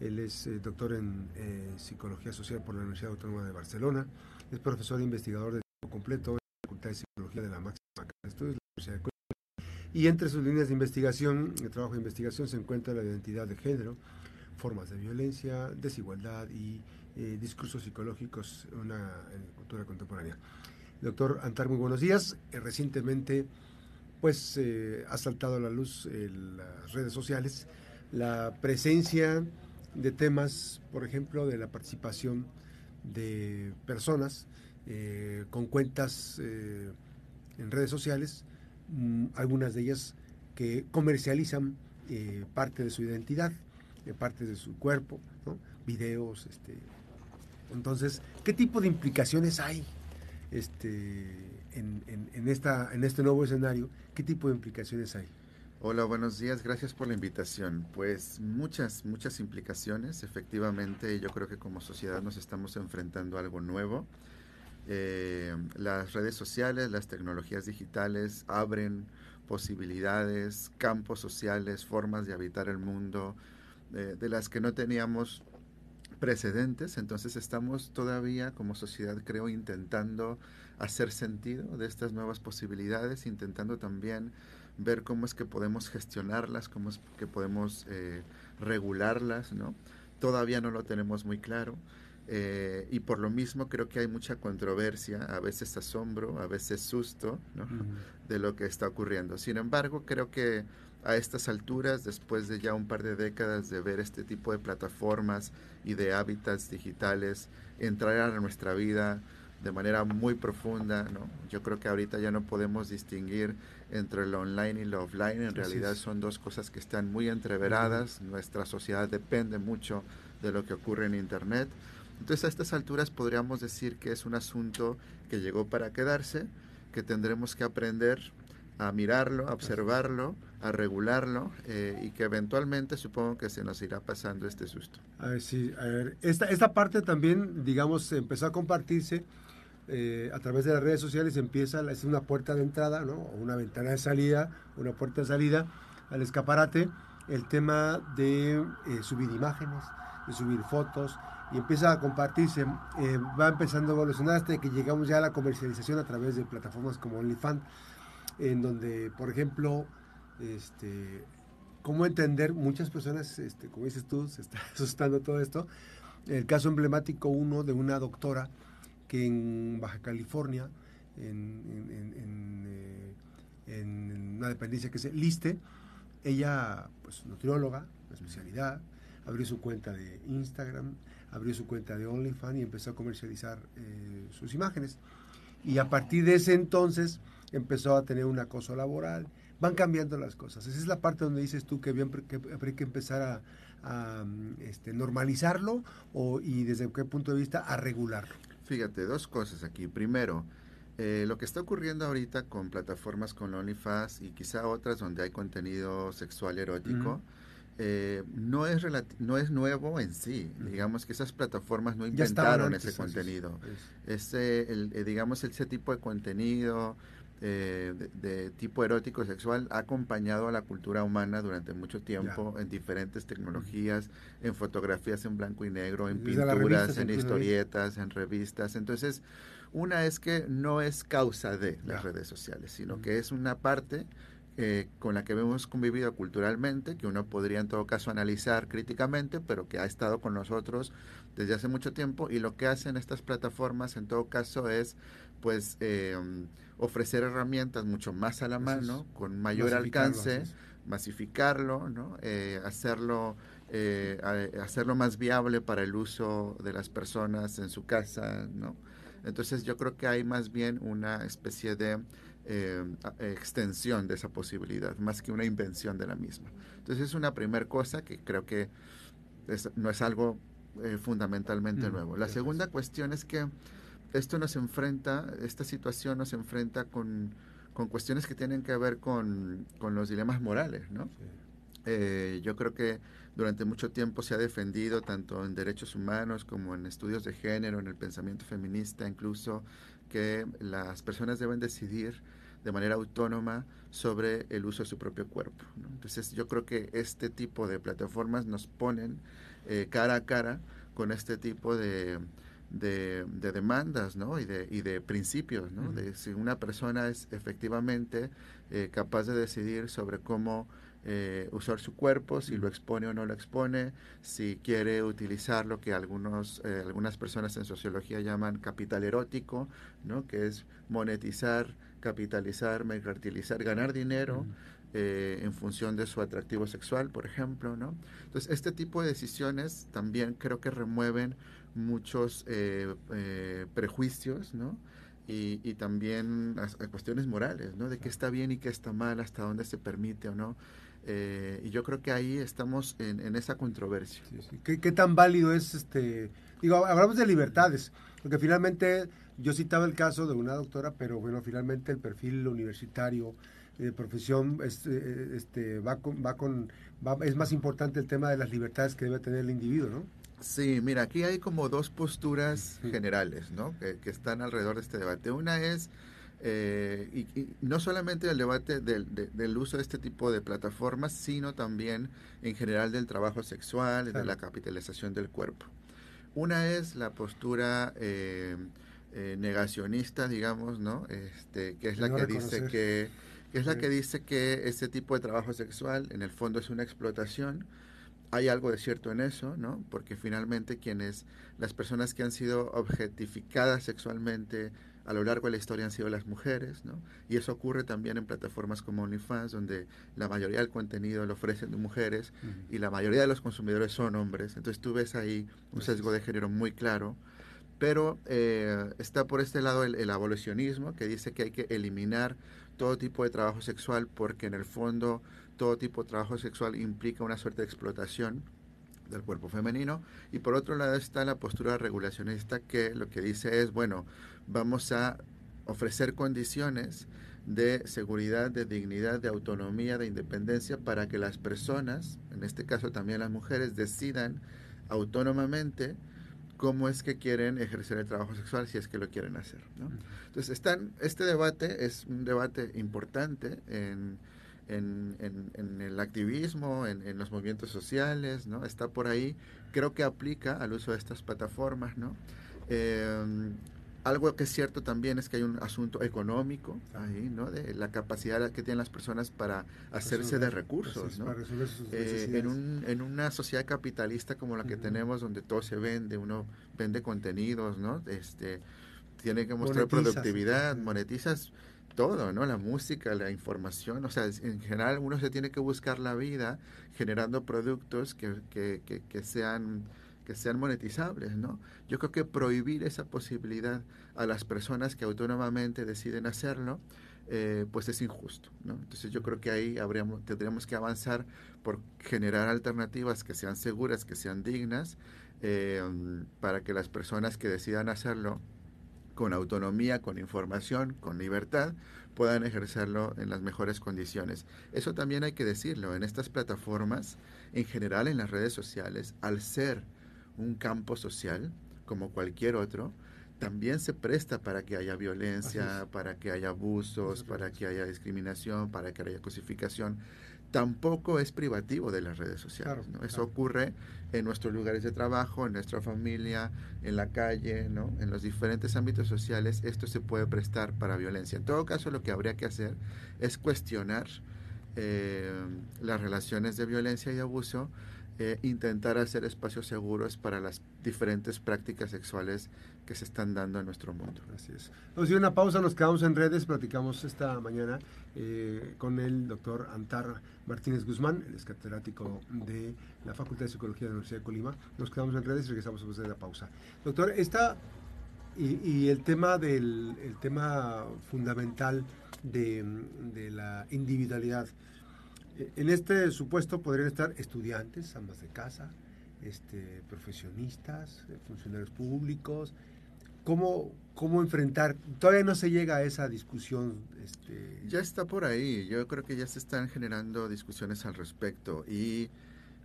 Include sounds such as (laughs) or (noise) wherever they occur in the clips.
Él es eh, doctor en eh, Psicología Social por la Universidad Autónoma de Barcelona. Es profesor e investigador de tiempo completo en la Facultad de Psicología de la Máxima Casa de Estudios de la Universidad de Coahuila. Y entre sus líneas de investigación, de trabajo de investigación, se encuentra la identidad de género, formas de violencia, desigualdad y eh, discursos psicológicos en una en cultura contemporánea. Doctor Antar, muy buenos días. Recientemente, pues, ha saltado a la luz en las redes sociales la presencia de temas, por ejemplo, de la participación de personas eh, con cuentas eh, en redes sociales, mm, algunas de ellas que comercializan eh, parte de su identidad, eh, parte de su cuerpo, videos. Este, entonces, ¿qué tipo de implicaciones hay este, en, en- en esta, en este nuevo escenario? ¿Qué tipo de implicaciones hay? Hola, buenos días. Gracias por la invitación. Pues muchas, muchas implicaciones. Efectivamente, yo creo que como sociedad nos estamos enfrentando a algo nuevo. Eh, las redes sociales, las tecnologías digitales abren posibilidades, campos sociales, formas de habitar el mundo, eh, de las que no teníamos precedentes. Entonces estamos todavía como sociedad, creo, intentando hacer sentido de estas nuevas posibilidades, intentando también ver cómo es que podemos gestionarlas, cómo es que podemos eh, regularlas, ¿no? Todavía no lo tenemos muy claro. eh, y por lo mismo creo que hay mucha controversia, a veces asombro, a veces susto, ¿no? de lo que está ocurriendo. Sin embargo, creo que a estas alturas, después de ya un par de décadas de ver este tipo de plataformas y de hábitats digitales entrar a nuestra vida de manera muy profunda, ¿no? Yo creo que ahorita ya no podemos distinguir entre lo online y lo offline. En realidad son dos cosas que están muy entreveradas. Nuestra sociedad depende mucho de lo que ocurre en Internet. Entonces a estas alturas podríamos decir que es un asunto que llegó para quedarse, que tendremos que aprender a mirarlo, a observarlo, a regularlo eh, y que eventualmente supongo que se nos irá pasando este susto. A ver, sí, a ver, esta, esta parte también, digamos, empezó a compartirse eh, a través de las redes sociales, empieza, es una puerta de entrada, ¿no? O una ventana de salida, una puerta de salida al escaparate, el tema de eh, subir imágenes, de subir fotos, y empieza a compartirse, eh, va empezando a evolucionar hasta que llegamos ya a la comercialización a través de plataformas como OnlyFans, en donde, por ejemplo, este, cómo entender muchas personas, este, como dices tú, se está (laughs) asustando todo esto. El caso emblemático uno de una doctora en Baja California, eh, en una dependencia que se liste, ella, pues nutrióloga, de especialidad, abrió su cuenta de Instagram, abrió su cuenta de OnlyFans y empezó a comercializar eh, sus imágenes. Y a partir de ese entonces empezó a tener un acoso laboral. Van cambiando las cosas. Esa es la parte donde dices tú que había que, habría que empezar a, este, normalizarlo o, y desde qué punto de vista a regularlo. Fíjate, dos cosas aquí. Primero, eh, lo que está ocurriendo ahorita con plataformas con OnlyFans y quizá otras donde hay contenido sexual erótico, eh, no, es no es nuevo en sí. Digamos que esas plataformas no inventaron ese contenido. Es- ese, el, eh, digamos, ese tipo de contenido eh, de, de tipo erótico sexual ha acompañado a la cultura humana durante mucho tiempo en diferentes tecnologías, en fotografías en blanco y negro, en Desde pinturas, revistas en historietas, en revistas. Entonces, una es que no es causa de las redes sociales, sino que es una parte eh, con la que hemos convivido culturalmente, que uno podría en todo caso analizar críticamente, pero que ha estado con nosotros desde hace mucho tiempo y lo que hacen estas plataformas en todo caso es pues eh, ofrecer herramientas mucho más a la mano, con mayor Masificarlo, alcance, es. masificarlo, ¿no? Eh, hacerlo, eh, hacerlo más viable para el uso de las personas en su casa, ¿no? Entonces yo creo que hay más bien una especie de eh, extensión de esa posibilidad, más que una invención de la misma. Entonces es una primera cosa que creo que es- no es algo eh, fundamentalmente Mm, nuevo. La segunda es. cuestión es que esto nos enfrenta, esta situación nos enfrenta con, con cuestiones que tienen que ver con, con los dilemas morales, ¿no? Eh, yo creo que durante mucho tiempo se ha defendido, tanto en derechos humanos como en estudios de género, en el pensamiento feminista incluso, que las personas deben decidir de manera autónoma sobre el uso de su propio cuerpo. Entonces yo creo que este tipo de plataformas nos ponen eh, cara a cara con este tipo de, de, demandas ¿no? y, de, y de principios, ¿no? de si una persona es efectivamente eh, capaz de decidir sobre cómo eh, usar su cuerpo, si lo expone o no lo expone, si quiere utilizar lo que algunos, eh, algunas personas en sociología llaman capital erótico, ¿no? que es monetizar, capitalizar, mercantilizar, ganar dinero. Eh, en función de su atractivo sexual, por ejemplo, ¿no? Entonces, este tipo de decisiones también creo que remueven muchos prejuicios, ¿no? Y, y, también a, cuestiones morales, ¿no? De qué está bien y qué está mal, hasta dónde se permite o no. Eh, y yo creo que ahí estamos en, esa controversia. ¿Qué, tan válido es este? Digo, hablamos de libertades, porque finalmente yo citaba el caso de una doctora, pero bueno, finalmente el perfil universitario de profesión este, este, va con, va con es más importante el tema de las libertades que debe tener el individuo, ¿no? Sí, mira, aquí hay como dos posturas generales, ¿no? Que, que, están alrededor de este debate. Una es eh, y, no solamente el debate del, uso de este tipo de plataformas, sino también en general del trabajo sexual, de la capitalización del cuerpo. Una es la postura eh, eh, negacionista, digamos, ¿no? Este, que es la que dice que, es la que dice que ese tipo de trabajo sexual en el fondo es una explotación. Hay algo de cierto en eso, ¿no? Porque finalmente quienes, las personas que han sido objetificadas sexualmente, a lo largo de la historia han sido las mujeres, ¿no? Y eso ocurre también en plataformas como OnlyFans, donde la mayoría del contenido lo ofrecen de mujeres y la mayoría de los consumidores son hombres. Entonces tú ves ahí un sesgo de género muy claro. Pero eh, está por este lado el, el abolicionismo, que dice que hay que eliminar todo tipo de trabajo sexual porque en el fondo todo tipo de trabajo sexual implica una suerte de explotación del cuerpo femenino. Y por otro lado está la postura regulacionista que lo que dice es, bueno, vamos a ofrecer condiciones de seguridad, de dignidad, de autonomía, de independencia para que las personas, en este caso también las mujeres, decidan autónomamente cómo es que quieren ejercer el trabajo sexual si es que lo quieren hacer. Entonces, están, este debate es un debate importante en en, en, el activismo, en, los movimientos sociales, ¿no? Está por ahí. Creo que aplica al uso de estas plataformas, ¿no? Eh, algo que es cierto también es que hay un asunto económico ahí, ¿no? De la capacidad que tienen las personas para hacerse de recursos, ¿no? Eh, en, un, en una sociedad capitalista como la que tenemos, donde todo se vende, uno vende contenidos, ¿no? Este, tiene que mostrar productividad, monetizas todo, ¿no? La música, la información, o sea, en general uno se tiene que buscar la vida generando productos que, que, que, sean que sean monetizables, ¿no? Yo creo que prohibir esa posibilidad a las personas que autónomamente deciden hacerlo, eh, pues es injusto, ¿no? Entonces yo creo que ahí habríamos, tendríamos que avanzar por generar alternativas que sean seguras, que sean dignas, eh, para que las personas que decidan hacerlo con autonomía, con información, con libertad, puedan ejercerlo en las mejores condiciones. Eso también hay que decirlo, en estas plataformas, en general en las redes sociales, al ser un campo social, como cualquier otro, también se presta para que haya violencia, para que haya abusos, para que haya discriminación, para que haya cosificación tampoco es privativo de las redes sociales. ¿no? Eso ocurre en nuestros lugares de trabajo, en nuestra familia, en la calle, ¿no? en los diferentes ámbitos sociales. Esto se puede prestar para violencia. En todo caso, lo que habría que hacer es cuestionar eh, las relaciones de violencia y abuso eh, intentar hacer espacios seguros para las diferentes prácticas sexuales que se están dando en nuestro mundo. Así es. Vamos a una pausa, nos quedamos en redes, platicamos esta mañana eh, con el doctor Antar Martínez Guzmán, el catedrático de la Facultad de Psicología de la Universidad de Colima. Nos quedamos en redes y regresamos después de la pausa. Doctor, esta y, el tema del el tema fundamental de, de la individualidad. En este supuesto podrían estar estudiantes, amas de casa, este, profesionistas, eh, funcionarios públicos. ¿Cómo, ¿Cómo enfrentar? Todavía no se llega a esa discusión. Este... Ya está por ahí. Yo creo que ya se están generando discusiones al respecto y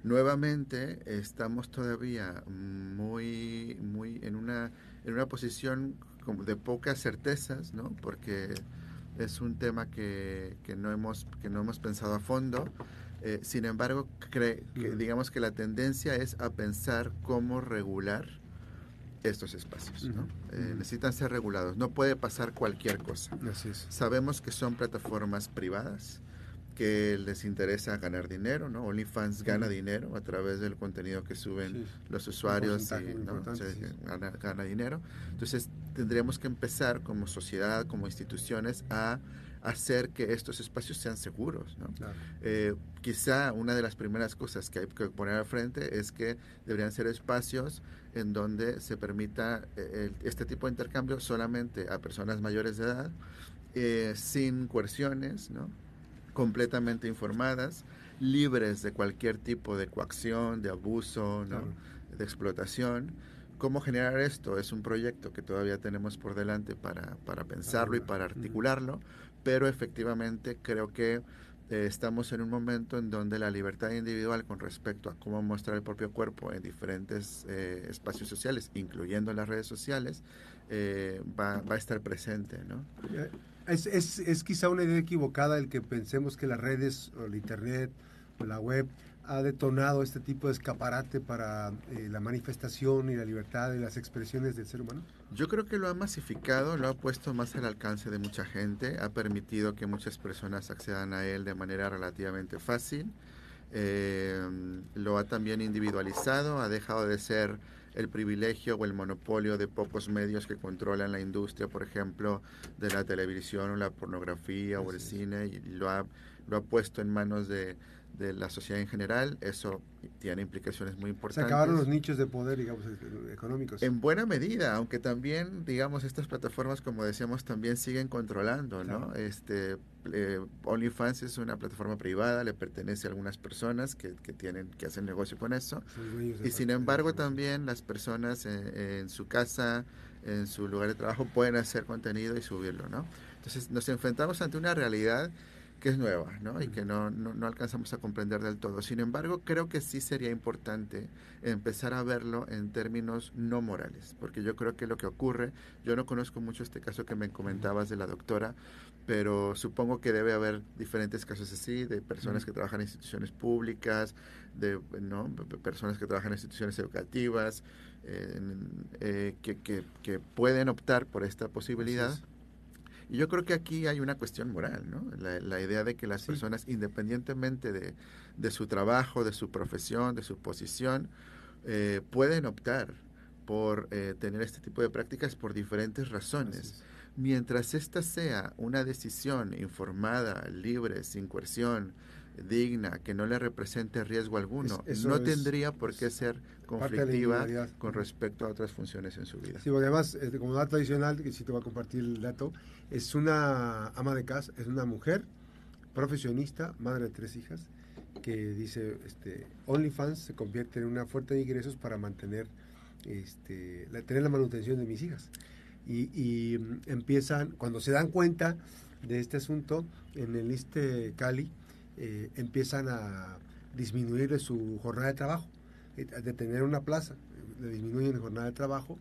nuevamente estamos todavía muy, muy en una, en una posición de pocas certezas, ¿no? Porque Es un tema que, que, no, hemos, que no hemos pensado a fondo. Eh, sin embargo, que, digamos que la tendencia es a pensar cómo regular estos espacios. ¿no? Eh, necesitan ser regulados. No puede pasar cualquier cosa. Sabemos que son plataformas privadas que les interesa ganar dinero, ¿no? OnlyFans gana dinero a través del contenido que suben los usuarios y ¿no? gana, dinero. Entonces tendríamos que empezar como sociedad, como instituciones, a hacer que estos espacios sean seguros. ¿no? Eh, quizá una de las primeras cosas que hay que poner al frente es que deberían ser espacios en donde se permita eh, este tipo de intercambio solamente a personas mayores de edad, eh, sin coerciones, ¿no? Completamente informadas, libres de cualquier tipo de coacción, de abuso, ¿no? de explotación. ¿Cómo generar esto? Es un proyecto que todavía tenemos por delante para, para pensarlo y para articularlo, pero efectivamente creo que eh, estamos en un momento en donde la libertad individual con respecto a cómo mostrar el propio cuerpo en diferentes eh, espacios sociales, incluyendo las redes sociales, eh, va, va, a estar presente. ¿no? Es, es, es, quizá una idea equivocada el que pensemos que las redes o el Internet o la web ha detonado este tipo de escaparate para la manifestación y la libertad de las expresiones del ser humano? Yo creo que lo ha masificado, lo ha puesto más al alcance de mucha gente, ha permitido que muchas personas accedan a él de manera relativamente fácil, eh, lo ha también individualizado, ha dejado de ser el privilegio o el monopolio de pocos medios que controlan la industria, por ejemplo, de la televisión o la pornografía o el cine, y lo ha, lo ha puesto en manos de de la sociedad en general, eso tiene implicaciones muy importantes. Se acabaron los nichos de poder, digamos, económicos. En buena medida, aunque también, digamos, estas plataformas, como decíamos, también siguen controlando, ¿no? Este, eh, OnlyFans es una plataforma privada, le pertenece a algunas personas que, que tienen, que hacen negocio con eso. Y sin embargo, también las personas en, su casa, en su lugar de trabajo, pueden hacer contenido y subirlo, ¿no? Entonces, nos enfrentamos ante una realidad que es nueva ¿no? y que no, no, alcanzamos a comprender del todo. Sin embargo, creo que sí sería importante empezar a verlo en términos no morales, porque yo creo que lo que ocurre, yo no conozco mucho este caso que me comentabas de la doctora, pero supongo que debe haber diferentes casos así, de personas que trabajan en instituciones públicas, de ¿no? personas que trabajan en instituciones educativas, eh, eh, que, que, que, pueden optar por esta posibilidad. Y yo creo que aquí hay una cuestión moral, ¿no? La, idea de que las personas, independientemente de, de, su trabajo, de su profesión, de su posición, eh, pueden optar por eh, tener este tipo de prácticas por diferentes razones. Mientras esta sea una decisión informada, libre, sin coerción, digna, que no le represente riesgo alguno, no tendría por qué ser conflictiva con respecto a otras funciones en su vida. Sí, porque además, eh, como dato adicional, que sí te voy a compartir el dato, es una ama de casa, es una mujer profesionista, madre de tres hijas, que dice, este, OnlyFans se convierte en una fuente de ingresos para mantener, este, la, tener la manutención de mis hijas. Y, y mm, empiezan, cuando se dan cuenta de este asunto, en el ISTE Cali, eh, empiezan a disminuir su jornada de trabajo, eh, de tener una plaza, le disminuyen la jornada de trabajo.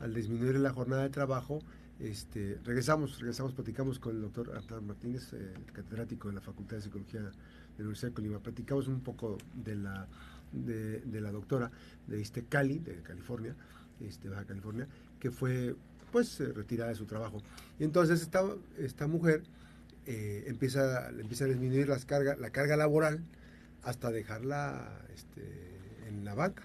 Al disminuir la jornada de trabajo, este, regresamos, regresamos, platicamos con el doctor Artán Martínez, eh, catedrático de la Facultad de Psicología de la Universidad de Colima. Platicamos un poco de la, de, la doctora de este Cali, de California, este, Baja California, que fue pues retirada de su trabajo. Y entonces esta, esta mujer eh, empieza, empieza a disminuir las cargas, la carga laboral hasta dejarla este, en la banca.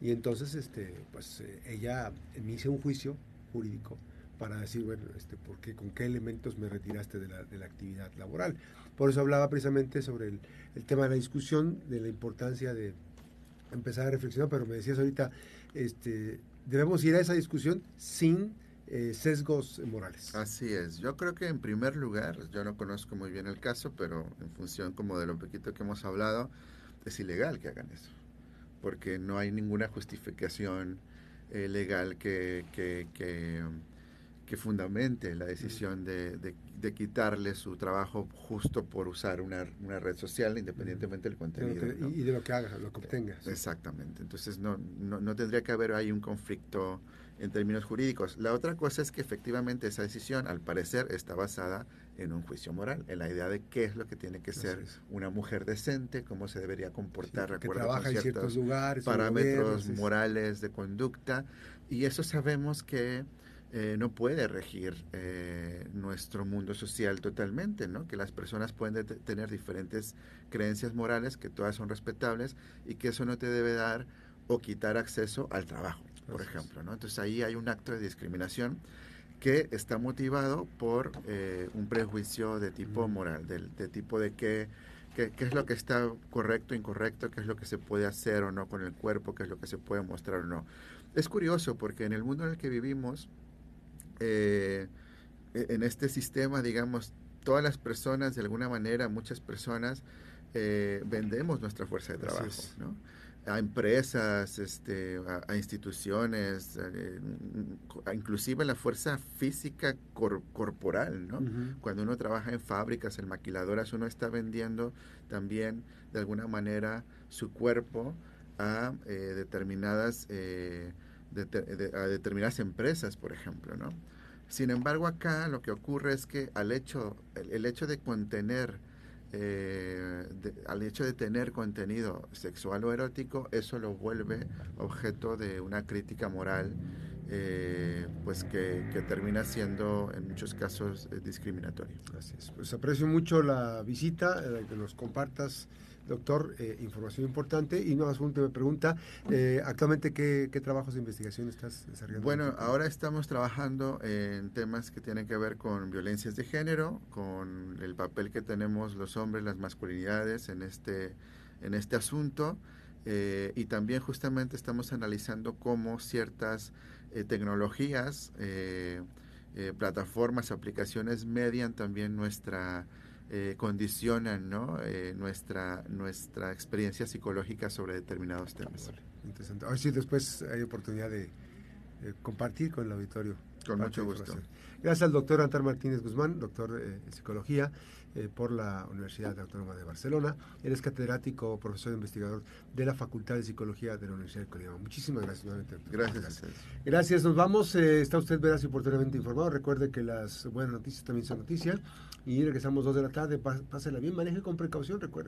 Y entonces este, pues, eh, ella inicia un juicio jurídico para decir, bueno, este, ¿por qué, ¿con qué elementos me retiraste de la, actividad laboral? Por eso hablaba precisamente sobre el, el, tema de la discusión, de la importancia de empezar a reflexionar, pero me decías ahorita, este, debemos ir a esa discusión sin eh, sesgos morales. Así es. Yo creo que en primer lugar, yo no conozco muy bien el caso, pero en función como de lo poquito que hemos hablado, es ilegal que hagan eso, porque no hay ninguna justificación eh, legal que, que, que fundamente la decisión de, de, quitarle su trabajo justo por usar una, una red social, independientemente del contenido. Y de lo que haga, lo que obtenga. Exactamente. Entonces no, no, no, tendría que haber ahí un conflicto en términos jurídicos. La otra cosa es que efectivamente esa decisión, al parecer, está basada en un juicio moral, en la idea de qué es lo que tiene que ser una mujer decente, cómo se debería comportar, sí, trabaja en ciertos lugares, parámetros morales de conducta. Y eso sabemos que eh, no puede regir eh, nuestro mundo social totalmente, ¿no? Que las personas pueden tener diferentes creencias morales, que todas son respetables y que eso no te debe dar o quitar acceso al trabajo, por ejemplo, ¿no? Entonces ahí hay un acto de discriminación que está motivado por eh, un prejuicio de tipo moral, de, de tipo de qué, qué, es lo que está correcto, incorrecto, qué es lo que se puede hacer o no con el cuerpo, qué es lo que se puede mostrar o no. Es curioso porque en el mundo en el que vivimos, eh, e-, en este sistema, digamos, todas las personas, de alguna manera, muchas personas, eh, vendemos nuestra fuerza de trabajo, ¿no? A empresas, este, a, instituciones, eh, inclusive la fuerza física corporal, ¿no? Cuando uno trabaja en fábricas, en maquiladoras, uno está vendiendo también, de alguna manera, su cuerpo a determinadas de, a determinadas empresas, por ejemplo, ¿no? Sin embargo, acá lo que ocurre es que al hecho, el, hecho de contener, eh, al hecho de tener contenido sexual o erótico, eso lo vuelve objeto de una crítica moral, eh, pues que, termina siendo en muchos casos eh, discriminatorio. Gracias. Pues aprecio mucho la visita, que nos compartas Doctor, eh, información importante. Y una última pregunta. Eh, actualmente, ¿qué, trabajos de investigación estás desarrollando? Bueno, ahora estamos trabajando en temas que tienen que ver con violencias de género, con el papel que tenemos los hombres, las masculinidades en este, en este asunto. Eh, y también justamente estamos analizando cómo ciertas tecnologías, plataformas, aplicaciones median también nuestra eh, condicionan ¿no? Eh, nuestra, nuestra experiencia psicológica sobre determinados temas. interesante. A ver si después hay oportunidad de compartir con el auditorio. Con mucho gusto. Gracias al doctor Antar Martínez Guzmán, doctor en psicología eh, por la Universidad Autónoma de Barcelona. Él es catedrático, profesor e investigador de la Facultad de Psicología de la Universidad de Colima. Muchísimas gracias nuevamente. Gracias. Gracias, nos vamos. está usted veraz y oportunamente informado. Recuerde que las buenas noticias también son noticias. Y regresamos dos de la tarde. Pásela bien, maneje con precaución, recuerde.